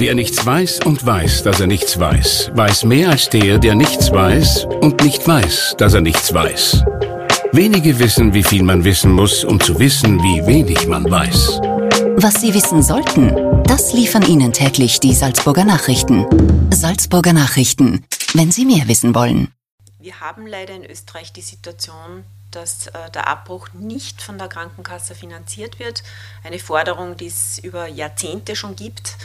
Wer nichts weiß und weiß, dass er nichts weiß, weiß mehr als der, der nichts weiß und nicht weiß, dass er nichts weiß. Wenige wissen, wie viel man wissen muss, um zu wissen, wie wenig man weiß. Was Sie wissen sollten, das liefern Ihnen täglich die Salzburger Nachrichten. Salzburger Nachrichten, wenn Sie mehr wissen wollen. Wir haben leider in Österreich die Situation, dass äh, der Abbruch nicht von der Krankenkasse finanziert wird. Eine Forderung, die es über Jahrzehnte schon gibt.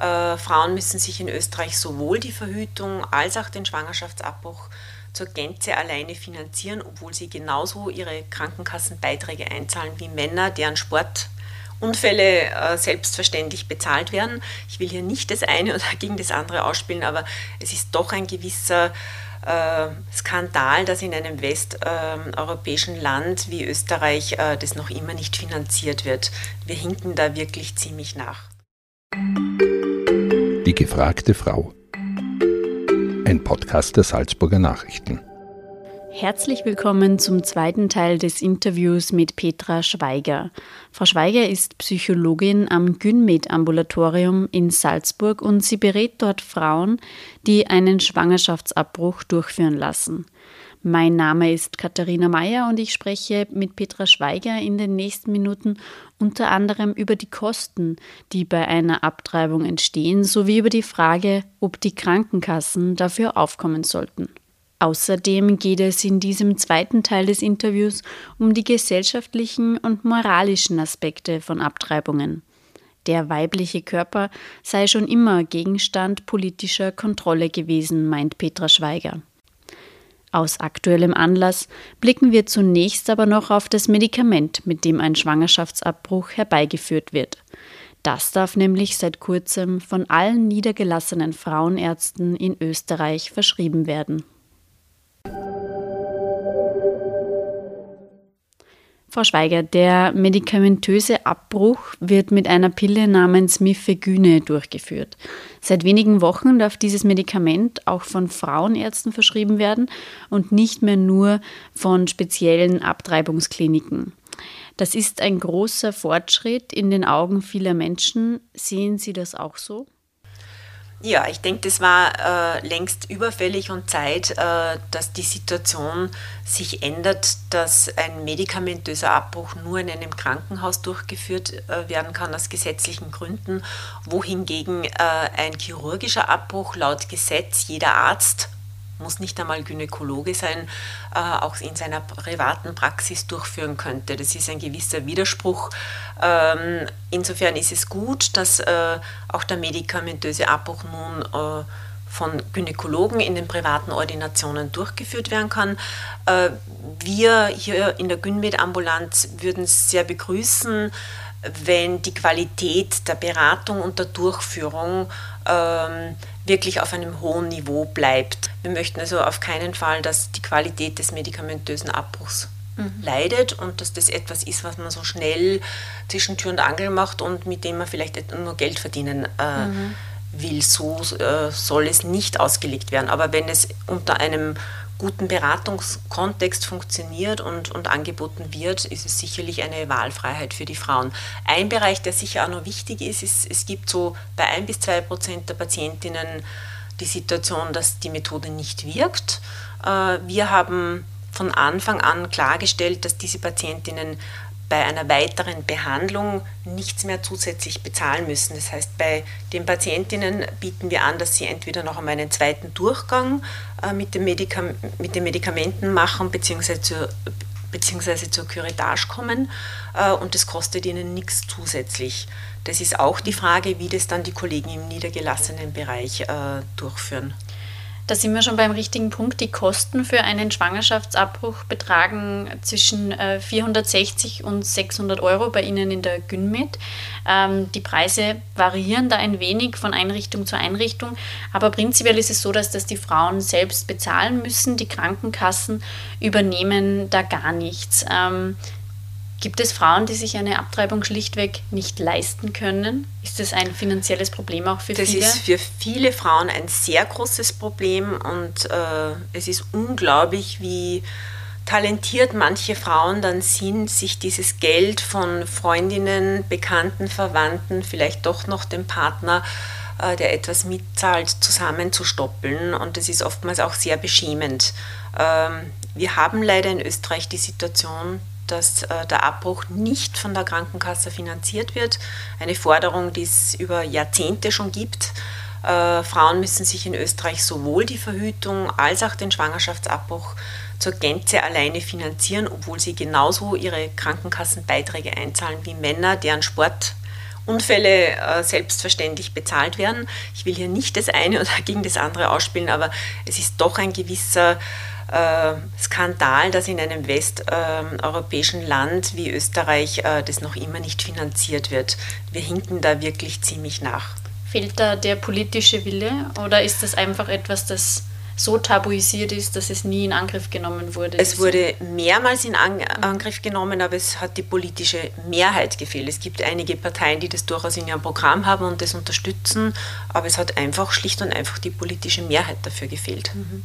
Äh, Frauen müssen sich in Österreich sowohl die Verhütung als auch den Schwangerschaftsabbruch zur Gänze alleine finanzieren, obwohl sie genauso ihre Krankenkassenbeiträge einzahlen wie Männer, deren Sportunfälle äh, selbstverständlich bezahlt werden. Ich will hier nicht das eine oder gegen das andere ausspielen, aber es ist doch ein gewisser äh, Skandal, dass in einem westeuropäischen äh, Land wie Österreich äh, das noch immer nicht finanziert wird. Wir hinken da wirklich ziemlich nach. Gefragte Frau. Ein Podcast der Salzburger Nachrichten. Herzlich willkommen zum zweiten Teil des Interviews mit Petra Schweiger. Frau Schweiger ist Psychologin am Gynmed-Ambulatorium in Salzburg und sie berät dort Frauen, die einen Schwangerschaftsabbruch durchführen lassen. Mein Name ist Katharina Mayer und ich spreche mit Petra Schweiger in den nächsten Minuten unter anderem über die Kosten, die bei einer Abtreibung entstehen, sowie über die Frage, ob die Krankenkassen dafür aufkommen sollten. Außerdem geht es in diesem zweiten Teil des Interviews um die gesellschaftlichen und moralischen Aspekte von Abtreibungen. Der weibliche Körper sei schon immer Gegenstand politischer Kontrolle gewesen, meint Petra Schweiger. Aus aktuellem Anlass blicken wir zunächst aber noch auf das Medikament, mit dem ein Schwangerschaftsabbruch herbeigeführt wird. Das darf nämlich seit kurzem von allen niedergelassenen Frauenärzten in Österreich verschrieben werden. Frau Schweiger, der medikamentöse Abbruch wird mit einer Pille namens Mifegyne durchgeführt. Seit wenigen Wochen darf dieses Medikament auch von Frauenärzten verschrieben werden und nicht mehr nur von speziellen Abtreibungskliniken. Das ist ein großer Fortschritt in den Augen vieler Menschen. Sehen Sie das auch so? Ja, ich denke, das war äh, längst überfällig und Zeit, äh, dass die Situation sich ändert, dass ein medikamentöser Abbruch nur in einem Krankenhaus durchgeführt äh, werden kann aus gesetzlichen Gründen, wohingegen äh, ein chirurgischer Abbruch laut Gesetz jeder Arzt muss nicht einmal Gynäkologe sein, äh, auch in seiner privaten Praxis durchführen könnte. Das ist ein gewisser Widerspruch. Ähm, insofern ist es gut, dass äh, auch der medikamentöse Abbruch nun äh, von Gynäkologen in den privaten Ordinationen durchgeführt werden kann. Wir hier in der Gynmed-Ambulanz würden es sehr begrüßen, wenn die Qualität der Beratung und der Durchführung ähm, wirklich auf einem hohen Niveau bleibt. Wir möchten also auf keinen Fall, dass die Qualität des medikamentösen Abbruchs mhm. leidet und dass das etwas ist, was man so schnell zwischen Tür und Angel macht und mit dem man vielleicht nur Geld verdienen äh, mhm. will. So äh, soll es nicht ausgelegt werden. Aber wenn es unter einem guten Beratungskontext funktioniert und, und angeboten wird, ist es sicherlich eine Wahlfreiheit für die Frauen. Ein Bereich, der sicher auch noch wichtig ist, ist, es gibt so bei ein bis zwei Prozent der Patientinnen die Situation, dass die Methode nicht wirkt. Äh, wir haben von Anfang an klargestellt, dass diese Patientinnen bei einer weiteren Behandlung nichts mehr zusätzlich bezahlen müssen. Das heißt, bei den Patientinnen bieten wir an, dass sie entweder noch einmal einen zweiten Durchgang äh, mit, dem Medikam mit den Medikamenten machen, beziehungsweise zur, beziehungsweise zur Curettage kommen äh, und das kostet ihnen nichts zusätzlich. Das ist auch die Frage, wie das dann die Kollegen im niedergelassenen Bereich äh, durchführen. Da sind wir schon beim richtigen Punkt. Die Kosten für einen Schwangerschaftsabbruch betragen zwischen 460 äh, und 600 Euro bei Ihnen in der Gynmed. Ähm, die Preise variieren da ein wenig von Einrichtung zu Einrichtung, aber prinzipiell ist es so, dass das die Frauen selbst bezahlen müssen. Die Krankenkassen übernehmen da gar nichts. Gibt es Frauen, die sich eine Abtreibung schlichtweg nicht leisten können? Ist das ein finanzielles Problem auch für das viele? Das ist für viele Frauen ein sehr großes Problem und äh, es ist unglaublich, wie talentiert manche Frauen dann sind, sich dieses Geld von Freundinnen, Bekannten, Verwandten, vielleicht doch noch dem Partner äh, der etwas mitzahlt, zusammenzustoppeln. Und das ist oftmals auch sehr beschämend. Ähm, wir haben leider in Österreich die Situation, dass äh, der Abbruch nicht von der Krankenkasse finanziert wird. Eine Forderung, die es über Jahrzehnte schon gibt. Äh, Frauen müssen sich in Österreich sowohl die Verhütung als auch den Schwangerschaftsabbruch zur Gänze alleine finanzieren, obwohl sie genauso ihre Krankenkassenbeiträge einzahlen wie Männer, deren Sportunfälle äh, selbstverständlich bezahlt werden. Ich will hier nicht das eine oder gegen das andere ausspielen, aber es ist doch ein gewisser Skandal, dass in einem westeuropäischen Land wie Österreich äh, das noch immer nicht finanziert wird. Wir hinken da wirklich ziemlich nach. Fehlt da der politische Wille oder ist das einfach etwas, das so tabuisiert ist, dass es nie in Angriff genommen wurde? Es wurde mehrmals in Angriff genommen, aber es hat die politische Mehrheit gefehlt. Es gibt einige Parteien, die das durchaus in ihrem Programm haben und das unterstützen, aber es hat einfach schlicht und einfach die politische Mehrheit dafür gefehlt. Mhm.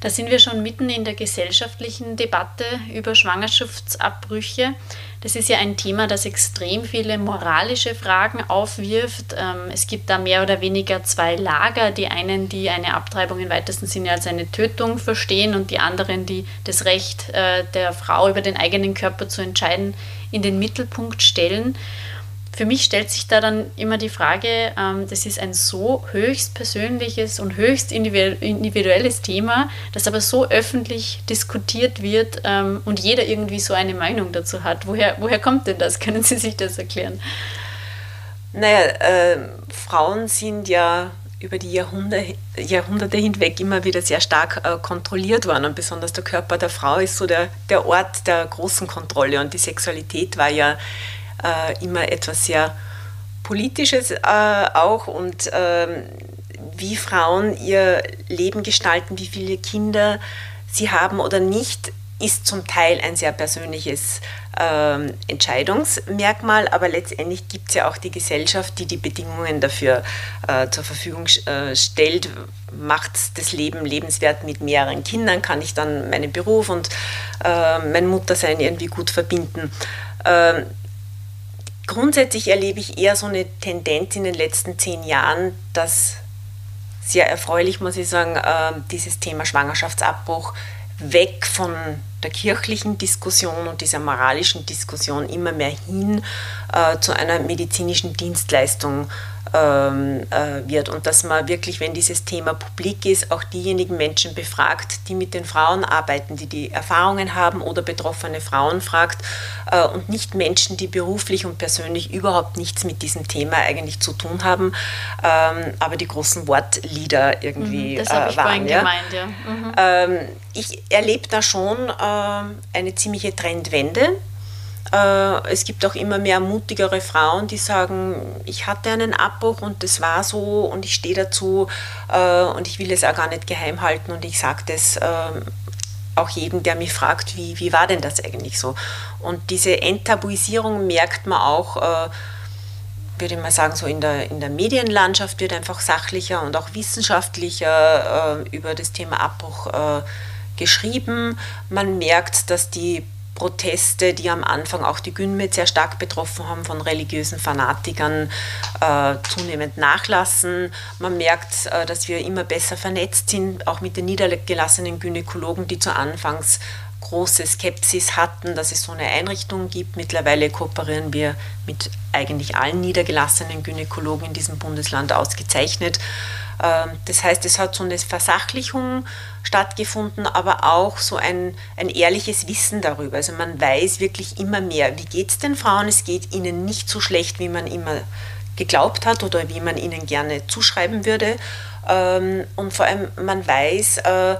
Da sind wir schon mitten in der gesellschaftlichen Debatte über Schwangerschaftsabbrüche. Das ist ja ein Thema, das extrem viele moralische Fragen aufwirft. Ähm, es gibt da mehr oder weniger zwei Lager. Die einen, die eine Abtreibung im weitesten Sinne als eine Tötung verstehen und die anderen, die das Recht äh, der Frau über den eigenen Körper zu entscheiden, in den Mittelpunkt stellen. Für mich stellt sich da dann immer die Frage, ähm, das ist ein so höchst persönliches und höchst individuelles Thema, das aber so öffentlich diskutiert wird ähm, und jeder irgendwie so eine Meinung dazu hat. Woher, woher kommt denn das? Können Sie sich das erklären? Naja, äh, Frauen sind ja über die Jahrhunderte, Jahrhunderte hinweg immer wieder sehr stark äh, kontrolliert worden. Und besonders der Körper der Frau ist so der, der Ort der großen Kontrolle. Und die Sexualität war ja äh, immer etwas sehr Politisches äh, auch und ähm, wie Frauen ihr Leben gestalten, wie viele Kinder sie haben oder nicht, ist zum Teil ein sehr persönliches ähm, Entscheidungsmerkmal, aber letztendlich gibt es ja auch die Gesellschaft, die die Bedingungen dafür äh, zur Verfügung äh, stellt. Macht das Leben lebenswert mit mehreren Kindern? Kann ich dann meinen Beruf und äh, mein Muttersein irgendwie gut verbinden? Ähm, Grundsätzlich erlebe ich eher so eine Tendenz in den letzten zehn Jahren, dass sehr erfreulich, muss ich sagen, äh, dieses Thema Schwangerschaftsabbruch weg von der kirchlichen Diskussion und dieser moralischen Diskussion immer mehr hin äh, zu einer medizinischen Dienstleistung ähm, äh, wird und dass man wirklich, wenn dieses Thema publik ist, auch diejenigen Menschen befragt, die mit den Frauen arbeiten, die die Erfahrungen haben oder betroffene Frauen fragt äh, und nicht Menschen, die beruflich und persönlich überhaupt nichts mit diesem Thema eigentlich zu tun haben, ähm, aber die großen Wortlieder irgendwie mhm, das äh, ich waren. Ja? Gemeint, ja. Mhm. Ähm, ich erlebe da schon äh, eine ziemliche Trendwende es gibt auch immer mehr mutigere Frauen, die sagen, ich hatte einen Abbruch und das war so und ich stehe dazu äh, und ich will es auch gar nicht geheim halten und ich sage das ähm, auch jedem, der mich fragt, wie, wie war denn das eigentlich so? Und diese Enttabuisierung merkt man auch, äh, würde ich mal sagen, so in der, in der Medienlandschaft wird einfach sachlicher und auch wissenschaftlicher über das Thema Abbruch geschrieben. Man merkt, dass die Proteste, die am Anfang auch die Günmet sehr stark betroffen haben, von religiösen Fanatikern äh, zunehmend nachlassen. Man merkt, äh, dass wir immer besser vernetzt sind, auch mit den niedergelassenen Gynäkologen, die zu Anfangs große Skepsis hatten, dass es so eine Einrichtung gibt. Mittlerweile kooperieren wir mit eigentlich allen niedergelassenen Gynäkologen in diesem Bundesland ausgezeichnet. Ähm, das heißt, es hat so eine Versachlichung stattgefunden, aber auch so ein, ein ehrliches Wissen darüber. Also man weiß wirklich immer mehr, wie geht es den Frauen? Es geht ihnen nicht so schlecht, wie man immer geglaubt hat oder wie man ihnen gerne zuschreiben würde. Ähm, und vor allem man weiß, äh,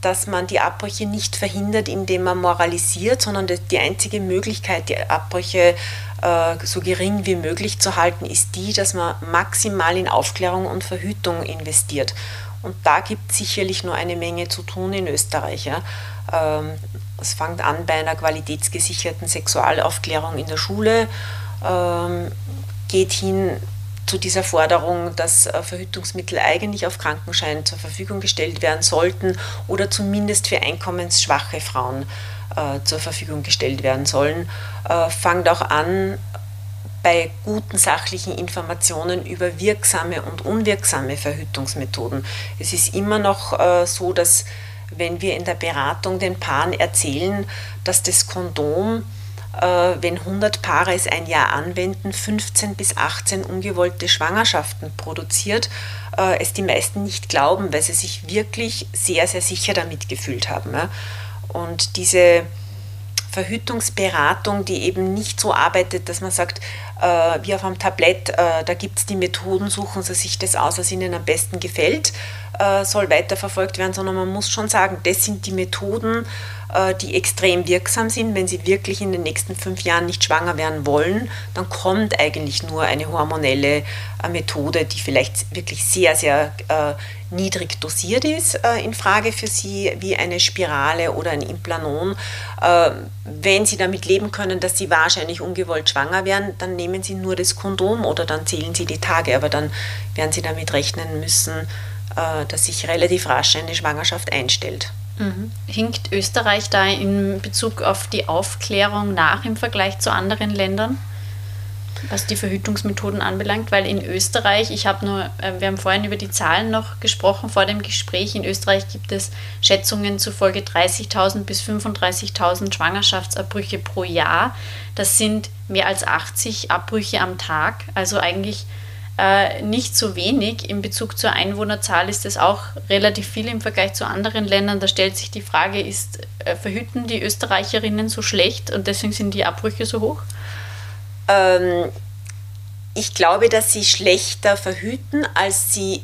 dass man die Abbrüche nicht verhindert, indem man moralisiert, sondern die einzige Möglichkeit, die Abbrüche äh, so gering wie möglich zu halten, ist die, dass man maximal in Aufklärung und Verhütung investiert. Und da gibt es sicherlich nur eine Menge zu tun in Österreich. Ja. Ähm, es fängt an bei einer qualitätsgesicherten Sexualaufklärung in der Schule, ähm, geht hin zu dieser Forderung, dass äh, Verhütungsmittel eigentlich auf Krankenschein zur Verfügung gestellt werden sollten oder zumindest für einkommensschwache Frauen äh, zur Verfügung gestellt werden sollen, äh, fängt auch an bei guten sachlichen Informationen über wirksame und unwirksame Verhütungsmethoden. Es ist immer noch äh, so, dass wenn wir in der Beratung den Paaren erzählen, dass das Kondom, äh, wenn 100 Paare es ein Jahr anwenden, 15 bis 18 ungewollte Schwangerschaften produziert, äh, es die meisten nicht glauben, weil sie sich wirklich sehr, sehr sicher damit gefühlt haben. Und diese Verhütungsberatung, die eben nicht so arbeitet, dass man sagt, äh, wie auf einem Tablett, äh, da gibt es die Methoden, suchen Sie sich das aus, was Ihnen am besten gefällt, äh, soll weiterverfolgt werden, sondern man muss schon sagen, das sind die Methoden, die extrem wirksam sind. Wenn Sie wirklich in den nächsten fünf Jahren nicht schwanger werden wollen, dann kommt eigentlich nur eine hormonelle äh, Methode, die vielleicht wirklich sehr, sehr äh, niedrig dosiert ist, in Frage für Sie, wie eine Spirale oder ein Implanon. Wenn Sie damit leben können, dass Sie wahrscheinlich ungewollt schwanger werden, dann nehmen Sie nur das Kondom oder dann zählen Sie die Tage, aber dann werden Sie damit rechnen müssen, dass sich relativ rasch eine Schwangerschaft einstellt. Mhm. Hinkt Österreich da in Bezug auf die Aufklärung nach im Vergleich zu anderen Ländern, was die Verhütungsmethoden anbelangt? Weil in Österreich, ich habe nur, äh, wir haben vorhin über die Zahlen noch gesprochen vor dem Gespräch, in Österreich gibt es Schätzungen zufolge 30.000 bis 35.000 Schwangerschaftsabbrüche pro Jahr. Das sind mehr als 80 Abbrüche am Tag, also eigentlich äh, nicht so wenig. In Bezug zur Einwohnerzahl ist es auch relativ viel im Vergleich zu anderen Ländern. Da stellt sich die Frage, ist, äh, verhüten die Österreicherinnen so schlecht und deswegen sind die Abbrüche so hoch? Ähm, ich glaube, dass sie schlechter verhüten, als sie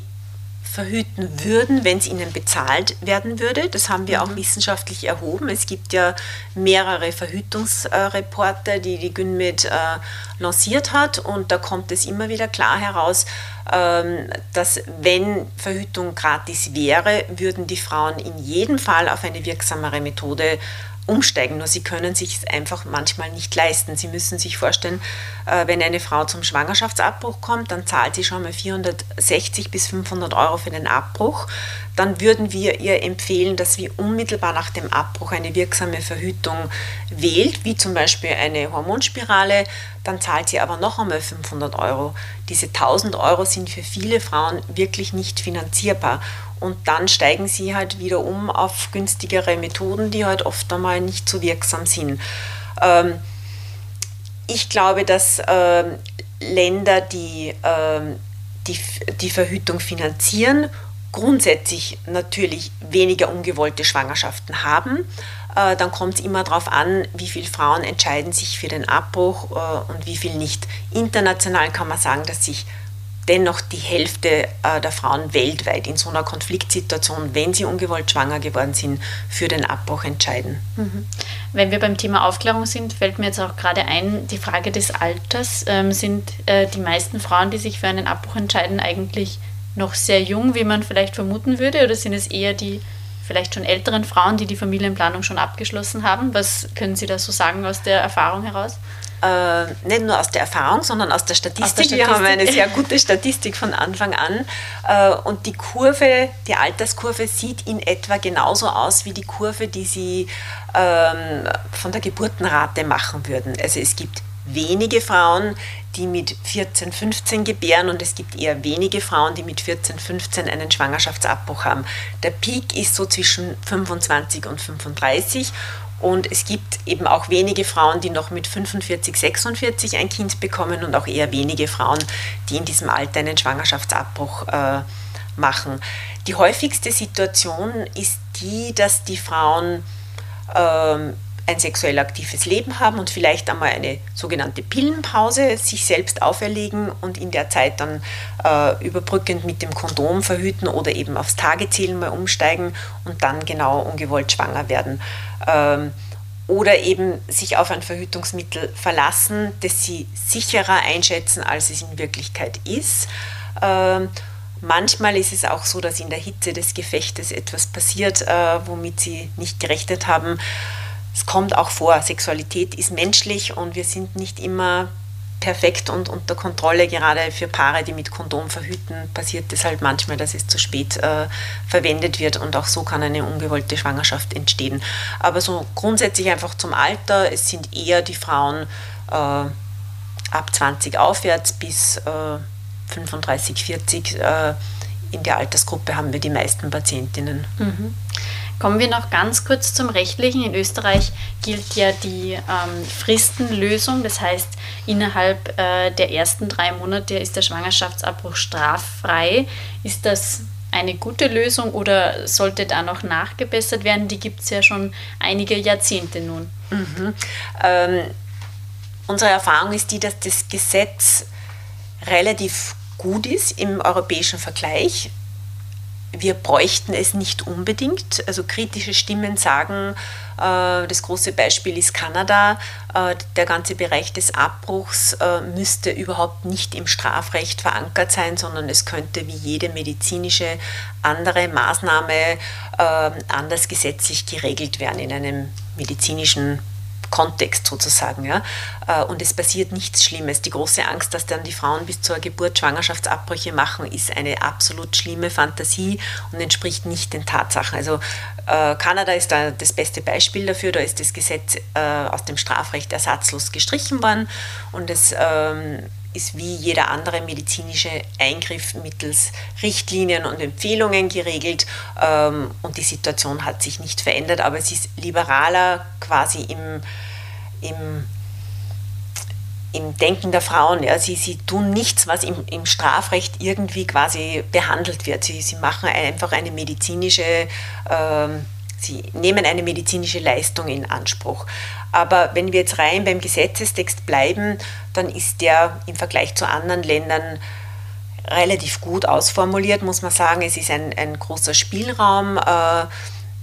verhüten würden, wenn es ihnen bezahlt werden würde. Das haben wir mhm. auch wissenschaftlich erhoben. Es gibt ja mehrere Verhütungsreporte, die die GynMed äh, lanciert hat und da kommt es immer wieder klar heraus, ähm, dass wenn Verhütung gratis wäre, würden die Frauen in jedem Fall auf eine wirksamere Methode umsteigen, nur sie können sich es einfach manchmal nicht leisten. Sie müssen sich vorstellen, äh, wenn eine Frau zum Schwangerschaftsabbruch kommt, dann zahlt sie schon mal 460 bis 500 Euro für den Abbruch. Dann würden wir ihr empfehlen, dass sie unmittelbar nach dem Abbruch eine wirksame Verhütung wählt, wie zum Beispiel eine Hormonspirale. Dann zahlt sie aber noch einmal 500 Euro. Diese 1000 Euro sind für viele Frauen wirklich nicht finanzierbar. Und dann steigen sie halt wieder um auf günstigere Methoden, die halt oft einmal nicht so wirksam sind. Ähm, ich glaube, dass ähm, Länder, die, ähm, die die Verhütung finanzieren, grundsätzlich natürlich weniger ungewollte Schwangerschaften haben. Äh, dann kommt es immer darauf an, wie viele Frauen entscheiden sich für den Abbruch äh, und wie viel nicht. International kann man sagen, dass sich dennoch die Hälfte äh, der Frauen weltweit in so einer Konfliktsituation, wenn sie ungewollt schwanger geworden sind, für den Abbruch entscheiden. Mhm. Wenn wir beim Thema Aufklärung sind, fällt mir jetzt auch gerade ein, die Frage des Alters. Ähm, sind äh, die meisten Frauen, die sich für einen Abbruch entscheiden, eigentlich noch sehr jung, wie man vielleicht vermuten würde, oder sind es eher die vielleicht schon älteren Frauen, die die Familienplanung schon abgeschlossen haben? Was können Sie da so sagen aus der Erfahrung heraus? Äh, nicht nur aus der Erfahrung, sondern aus der Statistik. Aus der Statistik. Wir haben eine sehr gute Statistik von Anfang an. Äh, und die Kurve, die Alterskurve sieht in etwa genauso aus wie die Kurve, die Sie ähm, von der Geburtenrate machen würden. Also es gibt wenige Frauen, die mit 14, 15 gebären und es gibt eher wenige Frauen, die mit 14, 15 einen Schwangerschaftsabbruch haben. Der Peak ist so zwischen 25 und 35 und es gibt eben auch wenige Frauen, die noch mit 45, 46 ein Kind bekommen und auch eher wenige Frauen, die in diesem Alter einen Schwangerschaftsabbruch äh, machen. Die häufigste Situation ist die, dass die Frauen ähm, ein sexuell aktives Leben haben und vielleicht einmal eine sogenannte Pillenpause sich selbst auferlegen und in der Zeit dann äh, überbrückend mit dem Kondom verhüten oder eben aufs Tagezählen mal umsteigen und dann genau ungewollt schwanger werden. Ähm, oder eben sich auf ein Verhütungsmittel verlassen, das sie sicherer einschätzen, als es in Wirklichkeit ist. Ähm, manchmal ist es auch so, dass in der Hitze des Gefechtes etwas passiert, äh, womit sie nicht gerechnet haben es kommt auch vor, Sexualität ist menschlich und wir sind nicht immer perfekt und unter Kontrolle. Gerade für Paare, die mit Kondom verhüten, passiert es halt manchmal, dass es zu spät äh, verwendet wird und auch so kann eine ungewollte Schwangerschaft entstehen. Aber so grundsätzlich einfach zum Alter, es sind eher die Frauen äh, ab 20 aufwärts bis äh, 35, 40 äh, in der Altersgruppe haben wir die meisten Patientinnen. Mhm. Kommen wir noch ganz kurz zum Rechtlichen. In Österreich gilt ja die ähm, Fristenlösung, das heißt, innerhalb äh, der ersten drei Monate ist der Schwangerschaftsabbruch straffrei. Ist das eine gute Lösung oder sollte da noch nachgebessert werden? Die gibt es ja schon einige Jahrzehnte nun. Mhm. Ähm, unsere Erfahrung ist die, dass das Gesetz relativ gut ist im europäischen Vergleich wir bräuchten es nicht unbedingt. Also kritische Stimmen sagen, äh, das große Beispiel ist Kanada, äh, der ganze Bereich des Abbruchs äh, müsste überhaupt nicht im Strafrecht verankert sein, sondern es könnte wie jede medizinische andere Maßnahme anders gesetzlich geregelt werden in einem medizinischen Kontext sozusagen. Ja? Äh, und es passiert nichts Schlimmes. Die große Angst, dass dann die Frauen bis zur Geburt Schwangerschaftsabbrüche machen, ist eine absolut schlimme Fantasie und entspricht nicht den Tatsachen. Also äh, Kanada ist da das beste Beispiel dafür. Da ist das Gesetz äh, aus dem Strafrecht ersatzlos gestrichen worden und es ähm, ist wie jeder andere medizinische Eingriff mittels Richtlinien und Empfehlungen geregelt ähm, und die Situation hat sich nicht verändert, aber es ist liberaler quasi im, im, im Denken der Frauen. Ja. Sie, sie tun nichts, was im, im Strafrecht irgendwie quasi behandelt wird. Sie, sie machen einfach eine medizinische ähm, Sie nehmen eine medizinische Leistung in Anspruch. Aber wenn wir jetzt rein beim Gesetzestext bleiben, dann ist der im Vergleich zu anderen Ländern relativ gut ausformuliert, muss man sagen. Es ist ein, ein großer Spielraum. Äh,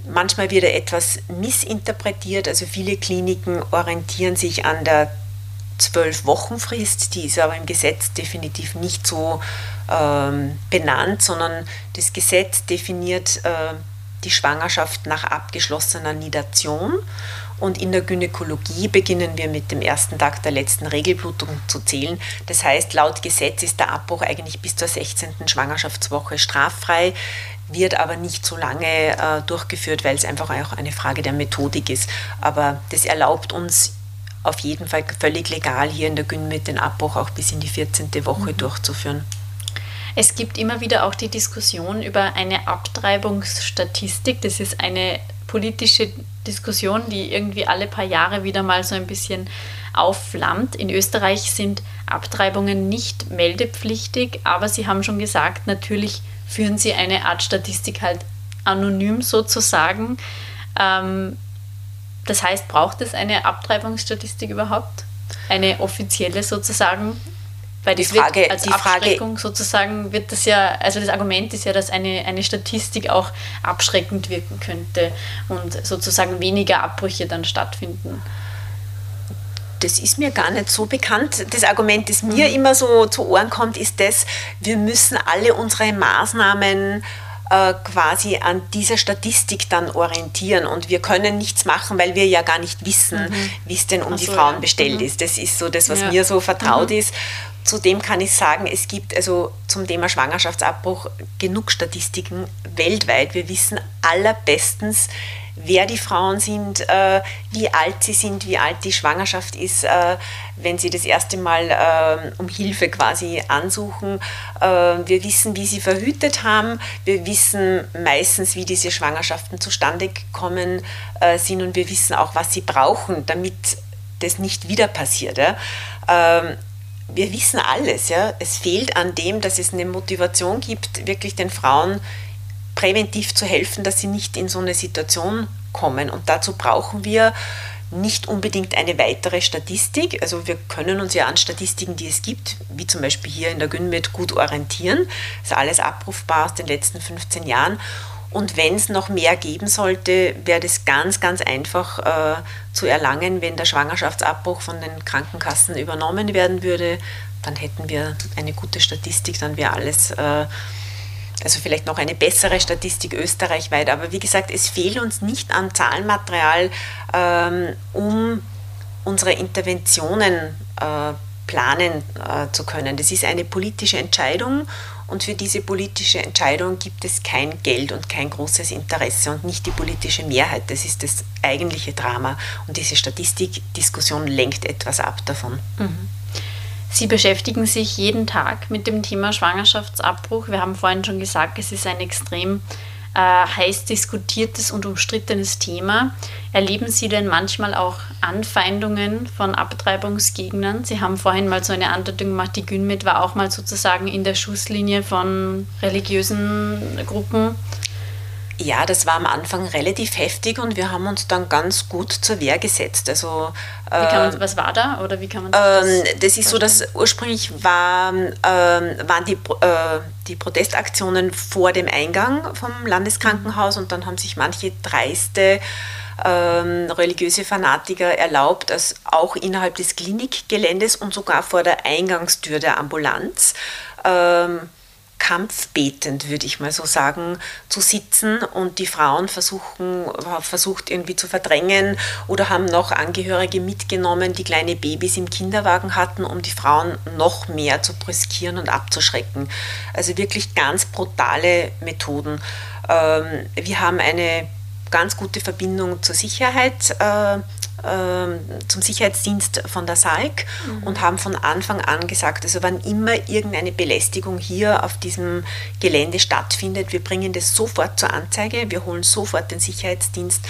manchmal wird er etwas missinterpretiert. Also viele Kliniken orientieren sich an der Zwölf-Wochen-Frist. Die ist aber im Gesetz definitiv nicht so ähm, benannt, sondern das Gesetz definiert äh, die Schwangerschaft nach abgeschlossener Nidation. Und in der Gynäkologie beginnen wir mit dem ersten Tag der letzten Regelblutung zu zählen. Das heißt, laut Gesetz ist der Abbruch eigentlich bis zur 16. Schwangerschaftswoche straffrei, wird aber nicht so lange äh, durchgeführt, weil es einfach auch eine Frage der Methodik ist. Aber das erlaubt uns auf jeden Fall völlig legal hier in der Gyn mit den Abbruch auch bis in die 14. Woche mhm. durchzuführen. Es gibt immer wieder auch die Diskussion über eine Abtreibungsstatistik. Das ist eine politische Diskussion, die irgendwie alle paar Jahre wieder mal so ein bisschen aufflammt. In Österreich sind Abtreibungen nicht meldepflichtig, aber Sie haben schon gesagt, natürlich führen Sie eine Art Statistik halt anonym sozusagen. Ähm, das heißt, braucht es eine Abtreibungsstatistik überhaupt? Eine offizielle sozusagen? Weil das die Frage, wird als die Abschreckung Frage, sozusagen wird das ja, also das Argument ist ja, dass eine, eine Statistik auch abschreckend wirken könnte und sozusagen weniger Abbrüche dann stattfinden. Das ist mir gar nicht so bekannt. Das Argument, das mir mhm. immer so zu Ohren kommt, ist das, wir müssen alle unsere Maßnahmen äh, quasi an dieser Statistik dann orientieren und wir können nichts machen, weil wir ja gar nicht wissen, mhm. wie es denn um so, die Frauen ja. bestellt mhm. ist. Das ist so das, was ja. mir so vertraut mhm. ist. Zudem kann ich sagen, es gibt also zum Thema Schwangerschaftsabbruch genug Statistiken weltweit. Wir wissen allerbestens, wer die Frauen sind, äh, wie alt sie sind, wie alt die Schwangerschaft ist, äh, wenn sie das erste Mal äh, um Hilfe quasi ansuchen. Äh, wir wissen, wie sie verhütet haben. Wir wissen meistens, wie diese Schwangerschaften zustande gekommen sind und wir wissen auch, was sie brauchen, damit das nicht wieder passiert. Wir wissen alles. Ja? Es fehlt an dem, dass es eine Motivation gibt, wirklich den Frauen präventiv zu helfen, dass sie nicht in so eine Situation kommen. Und dazu brauchen wir nicht unbedingt eine weitere Statistik. Also wir können uns ja an Statistiken, die es gibt, wie zum Beispiel hier in der GynMed, gut orientieren. Das ist alles abrufbar aus den letzten 15 Jahren. Und wenn es noch mehr geben sollte, wäre das ganz, ganz einfach äh, zu erlangen, wenn der Schwangerschaftsabbruch von den Krankenkassen übernommen werden würde. Dann hätten wir eine gute Statistik, dann wäre alles, äh, also vielleicht noch eine bessere Statistik österreichweit. Aber wie gesagt, es fehlt uns nicht an Zahlenmaterial, ähm, um unsere Interventionen äh, planen äh, zu können. Das ist eine politische Entscheidung und für diese politische Entscheidung gibt es kein Geld und kein großes Interesse und nicht die politische Mehrheit. Das ist das eigentliche Drama. Und diese Statistikdiskussion lenkt etwas ab davon. Mhm. Sie beschäftigen sich jeden Tag mit dem Thema Schwangerschaftsabbruch. Wir haben vorhin schon gesagt, es ist ein extrem äh, heiß diskutiertes und umstrittenes Thema. Erleben Sie denn manchmal auch Anfeindungen von Abtreibungsgegnern? Sie haben vorhin mal so eine Andeutung gemacht, die Günmet war auch mal sozusagen in der Schusslinie von religiösen Gruppen. Ja, das war am Anfang relativ heftig und wir haben uns dann ganz gut zur Wehr gesetzt. Also, man, äh, was war da oder wie kann man das? Ähm, das ist so, dass ursprünglich war, ähm, waren die, äh, die Protestaktionen vor dem Eingang vom Landeskrankenhaus und dann haben sich manche dreiste ähm, religiöse Fanatiker erlaubt, dass auch innerhalb des Klinikgeländes und sogar vor der Eingangstür der Ambulanz ähm, kampfbetend, würde ich mal so sagen, zu sitzen und die Frauen versuchen, versucht irgendwie zu verdrängen oder haben noch Angehörige mitgenommen, die kleine Babys im Kinderwagen hatten, um die Frauen noch mehr zu brüskieren und abzuschrecken. Also wirklich ganz brutale Methoden. Ähm, wir haben eine ganz gute Verbindung zur Sicherheit äh, zum Sicherheitsdienst von der SALK mhm. und haben von Anfang an gesagt, also wann immer irgendeine Belästigung hier auf diesem Gelände stattfindet, wir bringen das sofort zur Anzeige, wir holen sofort den Sicherheitsdienst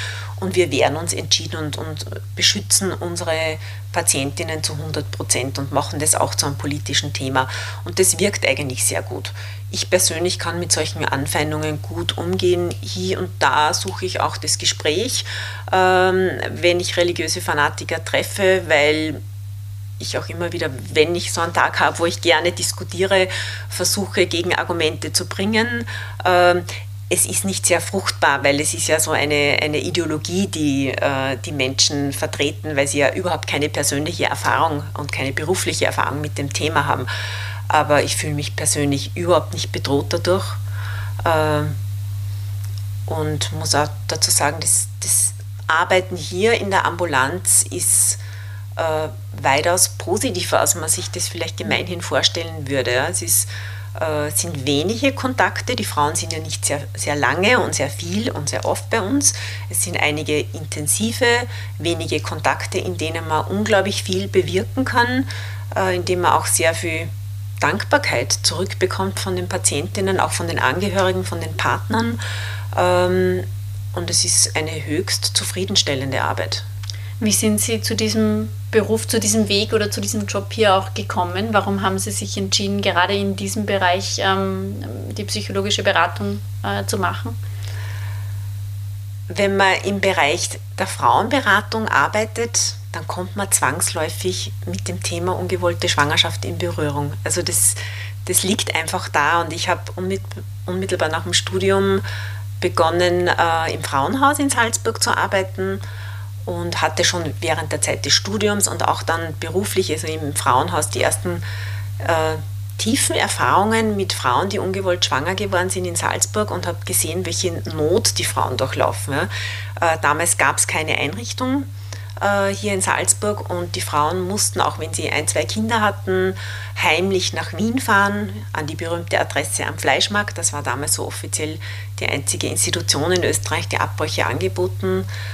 und wir wehren uns entschieden und, und beschützen unsere Patientinnen zu 100 Prozent und machen das auch zu einem politischen Thema. Und das wirkt eigentlich sehr gut. Ich persönlich kann mit solchen Anfeindungen gut umgehen. Hier und da suche ich auch das Gespräch, ähm, wenn ich religiöse Fanatiker treffe, weil ich auch immer wieder, wenn ich so einen Tag habe, wo ich gerne diskutiere, versuche, Gegenargumente zu bringen. Ähm, es ist nicht sehr fruchtbar, weil es ist ja so eine, eine Ideologie, die äh, die Menschen vertreten, weil sie ja überhaupt keine persönliche Erfahrung und keine berufliche Erfahrung mit dem Thema haben aber ich fühle mich persönlich überhaupt nicht bedroht dadurch. Ähm, und muss auch dazu sagen, das, das Arbeiten hier in der Ambulanz ist äh, weitaus positiver, als man sich das vielleicht gemeinhin vorstellen würde. Es ist, äh, sind wenige Kontakte, die Frauen sind ja nicht sehr, sehr lange und sehr viel und sehr oft bei uns. Es sind einige intensive, wenige Kontakte, in denen man unglaublich viel bewirken kann, äh, in denen man auch sehr viel Dankbarkeit zurückbekommt von den Patientinnen, auch von den Angehörigen, von den Partnern. Ähm, und es ist eine höchst zufriedenstellende Arbeit. Wie sind Sie zu diesem Beruf, zu diesem Weg oder zu diesem Job hier auch gekommen? Warum haben Sie sich entschieden, gerade in diesem Bereich ähm, die psychologische Beratung äh, zu machen? Wenn man im Bereich der Frauenberatung arbeitet, dann kommt man zwangsläufig mit dem Thema ungewollte Schwangerschaft in Berührung. Also das, das liegt einfach da und ich habe unmittelbar nach dem Studium begonnen, äh, im Frauenhaus in Salzburg zu arbeiten und hatte schon während der Zeit des Studiums und auch dann beruflich, also im Frauenhaus, die ersten äh, tiefen Erfahrungen mit Frauen, die ungewollt schwanger geworden sind in Salzburg und habe gesehen, welche Not die Frauen durchlaufen. Ja. Äh, damals gab es keine Einrichtung äh, hier in Salzburg und die Frauen mussten, auch wenn sie ein, zwei Kinder hatten, heimlich nach Wien fahren, an die berühmte Adresse am Fleischmarkt. Das war damals so offiziell die einzige Institution in Österreich, die Abbrüche angeboten hat.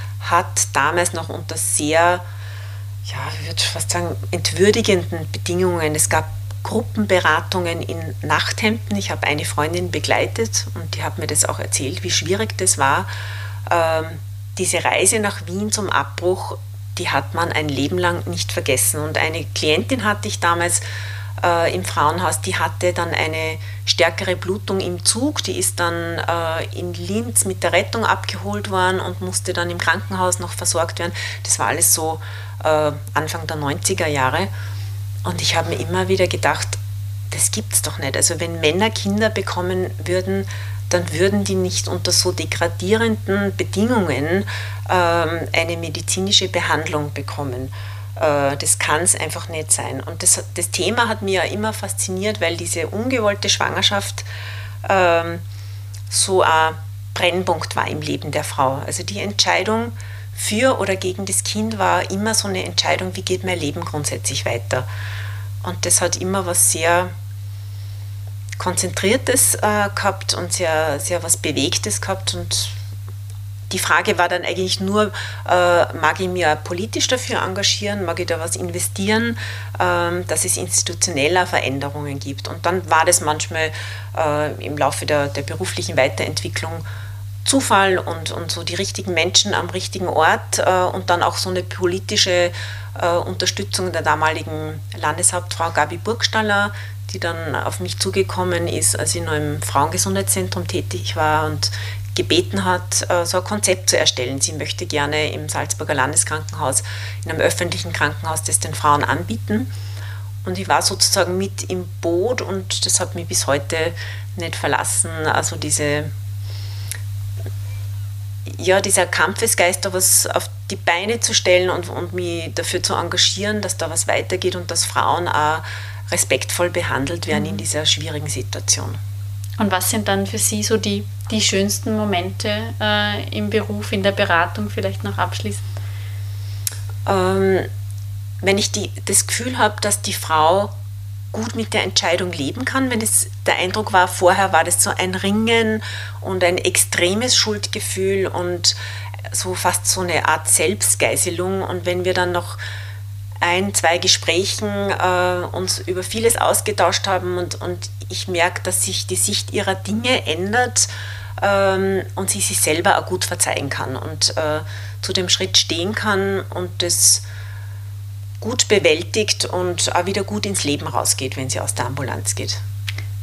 Damals noch unter sehr, ja, ich würde fast sagen, entwürdigenden Bedingungen. Es gab Gruppenberatungen in Nachthemden. Ich habe eine Freundin begleitet und die hat mir das auch erzählt, wie schwierig das war. Ähm, diese Reise nach Wien zum Abbruch die hat man ein Leben lang nicht vergessen. Und eine Klientin hatte ich damals äh, im Frauenhaus, die hatte dann eine stärkere Blutung im Zug. Die ist dann äh, in Linz mit der Rettung abgeholt worden und musste dann im Krankenhaus noch versorgt werden. Das war alles so äh, Anfang der 90er Jahre. Und ich habe mir immer wieder gedacht, das gibt es doch nicht. Also wenn Männer Kinder bekommen würden, dann würden die nicht unter so degradierenden Bedingungen ähm, eine medizinische Behandlung bekommen. Äh, das kann es einfach nicht sein. Und das, das Thema hat mir ja immer fasziniert, weil diese ungewollte Schwangerschaft ähm, so ein Brennpunkt war im Leben der Frau. Also die Entscheidung für oder gegen das Kind war immer so eine Entscheidung, wie geht mein Leben grundsätzlich weiter. Und das hat immer was sehr Konzentriertes äh, gehabt und sehr, sehr was Bewegtes gehabt und die Frage war dann eigentlich nur, äh, mag ich mir politisch dafür engagieren, mag ich da was investieren, äh, dass es institutioneller Veränderungen gibt. Und dann war das manchmal äh, im Laufe der, der beruflichen Weiterentwicklung Zufall und, und so die richtigen Menschen am richtigen Ort äh, und dann auch so eine politische äh, Unterstützung der damaligen Landeshauptfrau Gabi Burgstaller, die dann auf mich zugekommen ist, als ich noch im Frauengesundheitszentrum tätig war und gebeten hat, äh, so ein Konzept zu erstellen. Sie möchte gerne im Salzburger Landeskrankenhaus, in einem öffentlichen Krankenhaus, das den Frauen anbieten. Und ich war sozusagen mit im Boot und das hat mich bis heute nicht verlassen. Also diese ja, dieser Kampfesgeist, da was auf die Beine zu stellen und, und mich dafür zu engagieren, dass da was weitergeht und dass Frauen auch respektvoll behandelt werden mhm. in dieser schwierigen Situation. Und was sind dann für Sie so die, die schönsten Momente äh, im Beruf, in der Beratung vielleicht noch abschließend? Ähm, wenn ich die, das Gefühl habe, dass die Frau gut mit der Entscheidung leben kann. Wenn es der Eindruck war, vorher war das so ein Ringen und ein extremes Schuldgefühl und so fast so eine Art Selbstgeißelung. Und wenn wir dann noch ein, zwei Gesprächen äh, uns über vieles ausgetauscht haben und, und ich merke, dass sich die Sicht ihrer Dinge ändert ähm, und sie sich selber auch gut verzeihen kann und äh, zu dem Schritt stehen kann und das gut bewältigt und auch wieder gut ins Leben rausgeht, wenn sie aus der Ambulanz geht.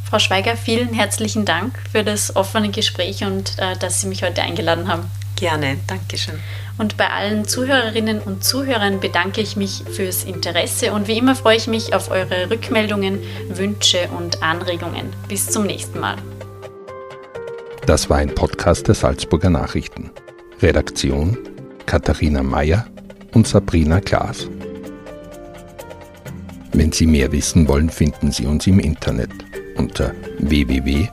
Frau Schweiger, vielen herzlichen Dank für das offene Gespräch und äh, dass Sie mich heute eingeladen haben. Gerne, Dankeschön. Und bei allen Zuhörerinnen und Zuhörern bedanke ich mich fürs Interesse und wie immer freue ich mich auf eure Rückmeldungen, Wünsche und Anregungen. Bis zum nächsten Mal. Das war ein Podcast der Salzburger Nachrichten. Redaktion Katharina Mayer und Sabrina Klaas. Wenn Sie mehr wissen wollen, finden Sie uns im Internet unter www.sn.at.